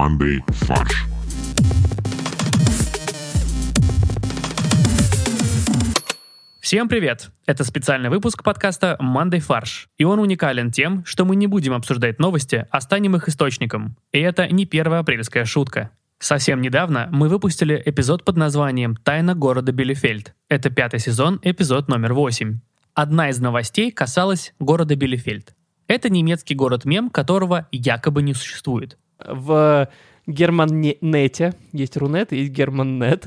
командой «Фарш». Всем привет! Это специальный выпуск подкаста «Мандай фарш». И он уникален тем, что мы не будем обсуждать новости, а станем их источником. И это не первая апрельская шутка. Совсем недавно мы выпустили эпизод под названием «Тайна города Билефельд». Это пятый сезон, эпизод номер восемь. Одна из новостей касалась города Билефельд. Это немецкий город-мем, которого якобы не существует. В Германнете есть Рунет и есть Германнет.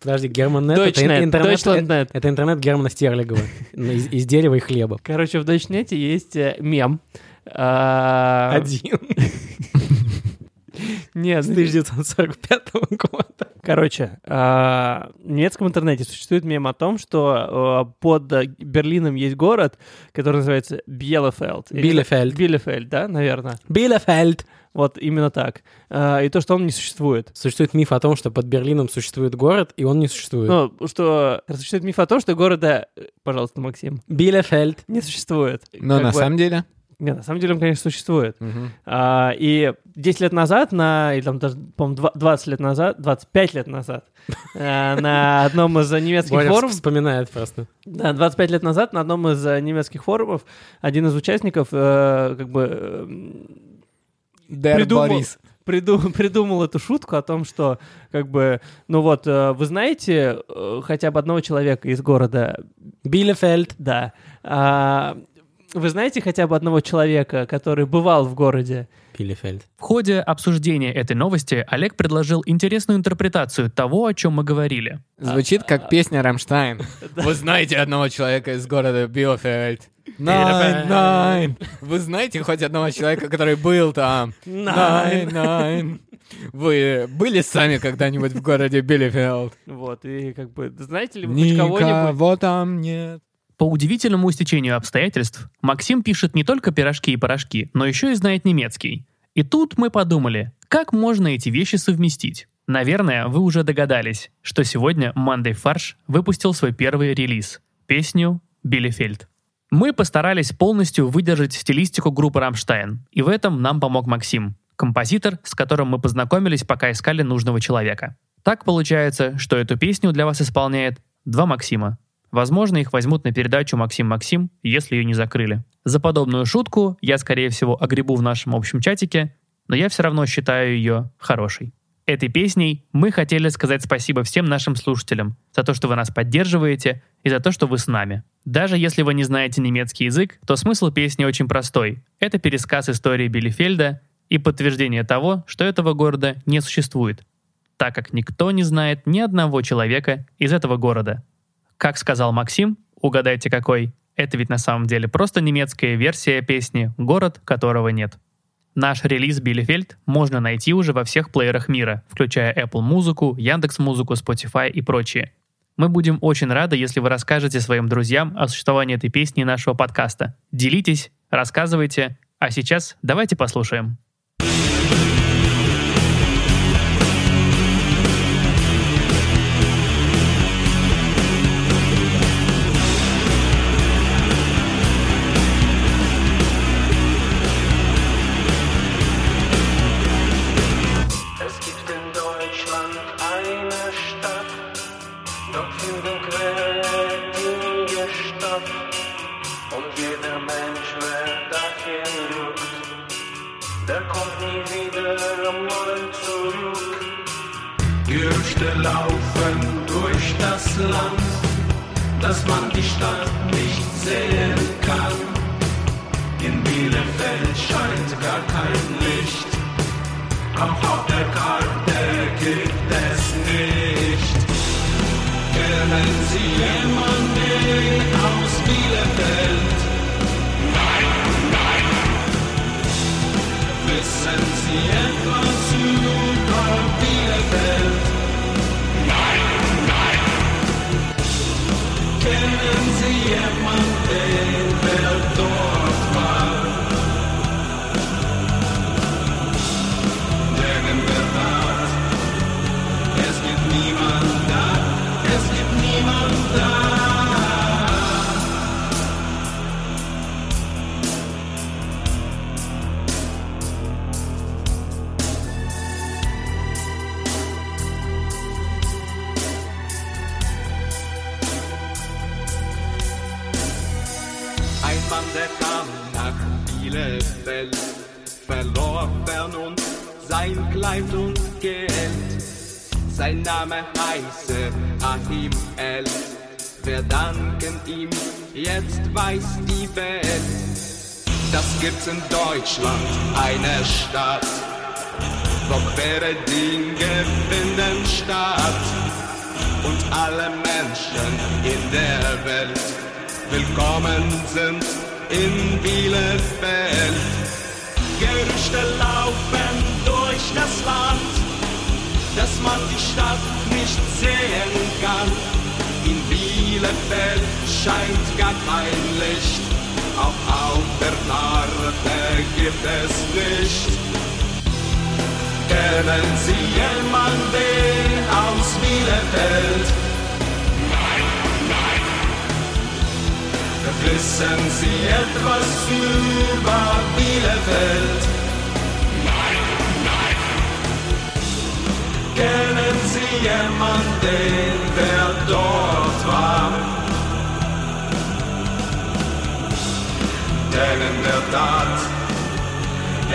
Подожди, Германнет это интернет, Deutschlandnet. это интернет Германа Стерлигова из, из дерева и хлеба. Короче, в Дочнете есть э, мем. А, Один. Нет, С 1945 года. Короче, а, в немецком интернете существует мем о том, что э, под Берлином есть город, который называется Биелефельд. Билефельд. Билефельд, да, наверное. Билефельд. Вот именно так. А, И то, что он не существует. Существует миф о том, что под Берлином существует город, и он не существует. Ну, что существует миф о том, что города, э, пожалуйста, Максим, Билефельд. не существует. Но Как на бы- самом деле... Нет, на самом деле он, конечно, существует. А, и 10 лет назад, на, или там даже, по-моему, 20 лет назад, 25 лет назад, э, на одном из немецких форумов, вспоминает просто. да, 25 лет назад на одном из э, немецких форумов один из участников э, как бы Дер Придумал. Борис. приду- придумал эту шутку о том, что как бы, ну вот, э, вы знаете э, хотя бы одного человека из города Билефельд. да. А, вы знаете хотя бы одного человека, который бывал в городе? Билефельд. В ходе обсуждения этой новости Олег предложил интересную интерпретацию того, о чем мы говорили. Звучит как песня Рамштайн. Вы знаете одного человека из города Билефельд? Nein, nein. Вы знаете хоть одного человека, который был там? Nein, nein. Вы были сами когда-нибудь в городе Билефельд? Вот, и как бы, знаете ли вы хоть кого-нибудь? Никого там нет. По удивительному стечению обстоятельств, Максим пишет не только пирожки и порошки, но еще и знает немецкий. И тут мы подумали, как можно эти вещи совместить? Наверное, вы уже догадались, что сегодня Monday Фарш выпустил свой первый релиз — песню «Билефельд». Мы постарались полностью выдержать стилистику группы «Рамштайн», и в этом нам помог Максим, композитор, с которым мы познакомились, пока искали нужного человека. Так получается, что эту песню для вас исполняет два Максима. Возможно, их возьмут на передачу «Максим-Максим», если ее не закрыли. За подобную шутку я, скорее всего, огребу в нашем общем чатике, но я все равно считаю ее хорошей. Этой песней мы хотели сказать спасибо всем нашим слушателям за то, что вы нас поддерживаете и за то, что вы с нами. Даже если вы не знаете немецкий язык, то смысл песни очень простой. Это пересказ истории Билефельда и подтверждение того, что этого города не существует, так как никто не знает ни одного человека из этого города. Как сказал Максим, угадайте какой, это ведь на самом деле просто немецкая версия песни «Город, которого нет». Наш релиз Билефельд можно найти уже во всех плеерах мира, включая Apple Музыку, Яндекс Музыку, Spotify и прочие. Мы будем очень рады, если вы расскажете своим друзьям о существовании этой песни и нашего подкаста. Делитесь, рассказывайте, а сейчас давайте послушаем. Kommt nie wieder mal zurück. Gerüchte laufen durch das Land, dass man die Stadt nicht sehen kann. In Bielefeld scheint gar kein Licht. Auch auf der Karte gibt es nicht. Kennen Sie jemanden aus Bielefeld? the. Welt, verlor Vernunft sein Kleid und Geld. Sein Name heiße Achim El. Wir danken ihm, jetzt weiß die Welt. Das gibt's in Deutschland, eine Stadt, wo quere Dinge finden statt. Und alle Menschen in der Welt willkommen sind in Bielefeld. Gerüchte laufen durch das Land, dass man die Stadt nicht sehen kann. In Bielefeld scheint gar kein Licht, auch auf der Karte gibt es nicht. Kennen Sie jemanden aus Bielefeld? Nein, nein. Wissen Sie etwas über Bielefeld? Kennen Sie jemanden, der dort war? Denn in der Tat,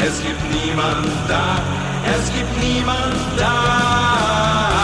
es gibt niemand da, es gibt niemand da.